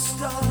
Stop.